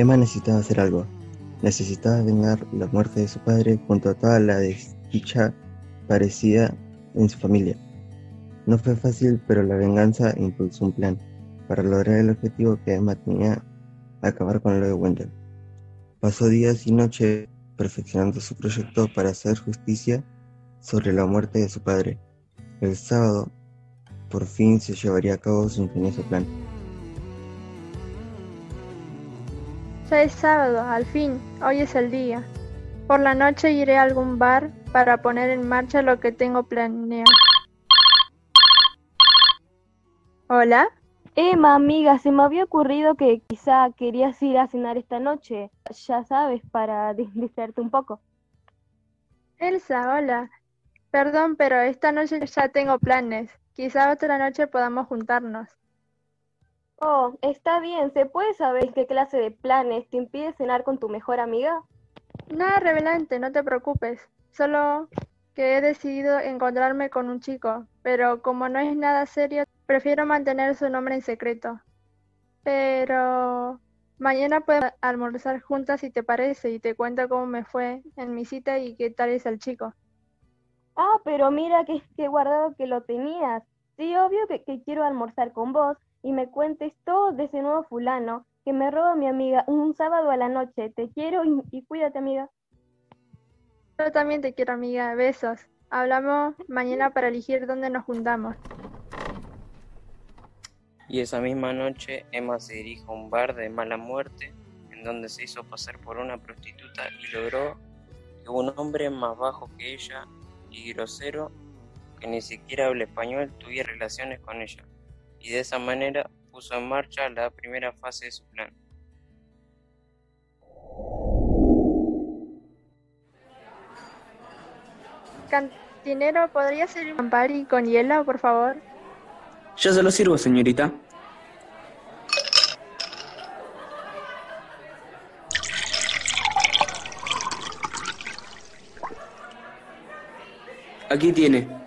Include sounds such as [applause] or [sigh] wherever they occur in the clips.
Emma necesitaba hacer algo. Necesitaba vengar la muerte de su padre junto a toda la desdicha parecida en su familia. No fue fácil, pero la venganza impulsó un plan para lograr el objetivo que Emma tenía, acabar con lo de Wendell. Pasó días y noches perfeccionando su proyecto para hacer justicia sobre la muerte de su padre. El sábado, por fin se llevaría a cabo su ingenioso plan. Ya es sábado, al fin, hoy es el día. Por la noche iré a algún bar para poner en marcha lo que tengo planeado. ¿Hola? Emma, amiga, se me había ocurrido que quizá querías ir a cenar esta noche. Ya sabes, para [laughs] distraerte un poco. Elsa, hola. Perdón, pero esta noche ya tengo planes. Quizá otra noche podamos juntarnos. Oh, está bien. ¿Se puede saber qué clase de planes te impide cenar con tu mejor amiga? Nada revelante, no te preocupes. Solo que he decidido encontrarme con un chico, pero como no es nada serio, prefiero mantener su nombre en secreto. Pero mañana podemos almorzar juntas si te parece y te cuento cómo me fue en mi cita y qué tal es el chico. Ah, pero mira que, que guardado que lo tenías. Sí, obvio que, que quiero almorzar con vos y me cuentes todo de ese nuevo fulano que me roba mi amiga un sábado a la noche. Te quiero y, y cuídate, amiga. Yo también te quiero, amiga. Besos. Hablamos mañana para elegir dónde nos juntamos. Y esa misma noche Emma se dirige a un bar de mala muerte en donde se hizo pasar por una prostituta y logró que un hombre más bajo que ella y grosero que ni siquiera habla español tuviera relaciones con ella y de esa manera puso en marcha la primera fase de su plan. Cantinero, ¿podría ser un Campari con hielo, por favor? Ya se lo sirvo, señorita. Aquí tiene.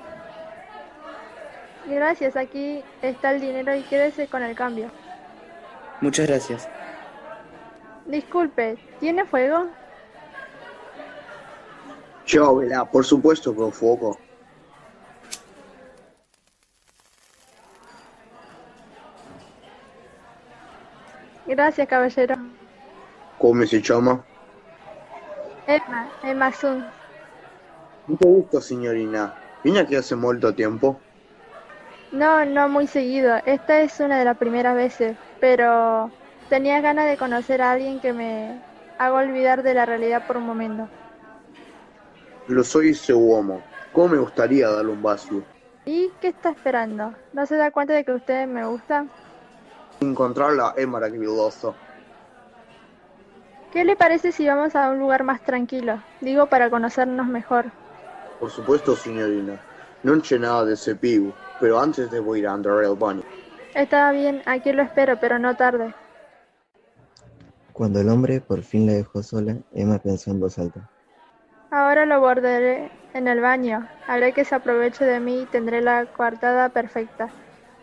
Gracias, aquí está el dinero y quédese con el cambio. Muchas gracias. Disculpe, ¿tiene fuego? Yo, por supuesto con fuego. Gracias, caballero. ¿Cómo se llama? Emma, Emma Sun. Mucho gusto, signorina. ¿Viene aquí hace mucho tiempo? No, no muy seguido. Esta es una de las primeras veces, pero tenía ganas de conocer a alguien que me haga olvidar de la realidad por un momento. Lo soy ese uomo. ¿Cómo me gustaría darle un vaso? ¿Y qué está esperando? ¿No se da cuenta de que usted me gusta? Encontrarla es maravilloso. ¿Qué le parece si vamos a un lugar más tranquilo? Digo, para conocernos mejor. Por supuesto, signorina. No c'è nada de ese pibu, pero antes debo ir a andar al baño. Está bien, aquí lo espero, pero no tarde. Cuando el hombre por fin la dejó sola, Emma pensó en voz alta. Ahora lo bordaré en el baño. Haré que se aproveche de mí y tendré la coartada perfecta.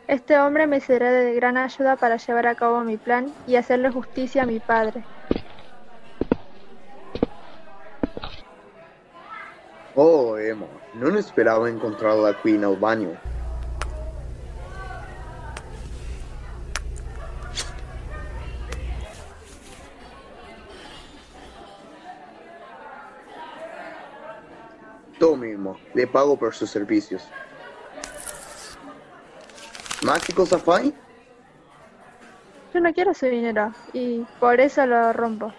Este hombre me será de gran ayuda para llevar a cabo mi plan y hacerle justicia a mi padre. Oh, Emma, non esperaba encontrarla qui nel baño. Tú mismo, le pago por sus servicios. ¿Más qué cosa fai? Yo no quiero su dinero y por eso lo rompo.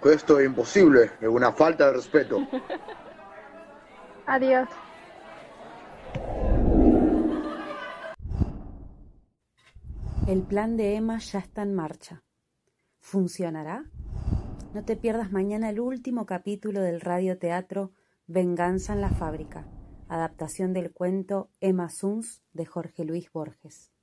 Questo è impossibile, è una falta de respeto. [laughs] Adiós. El plan de Emma ya está en marcha. ¿Funcionará? No te pierdas mañana el último capítulo del radioteatro Venganza en la fábrica, adaptación del cuento Emma Suns de Jorge Luis Borges.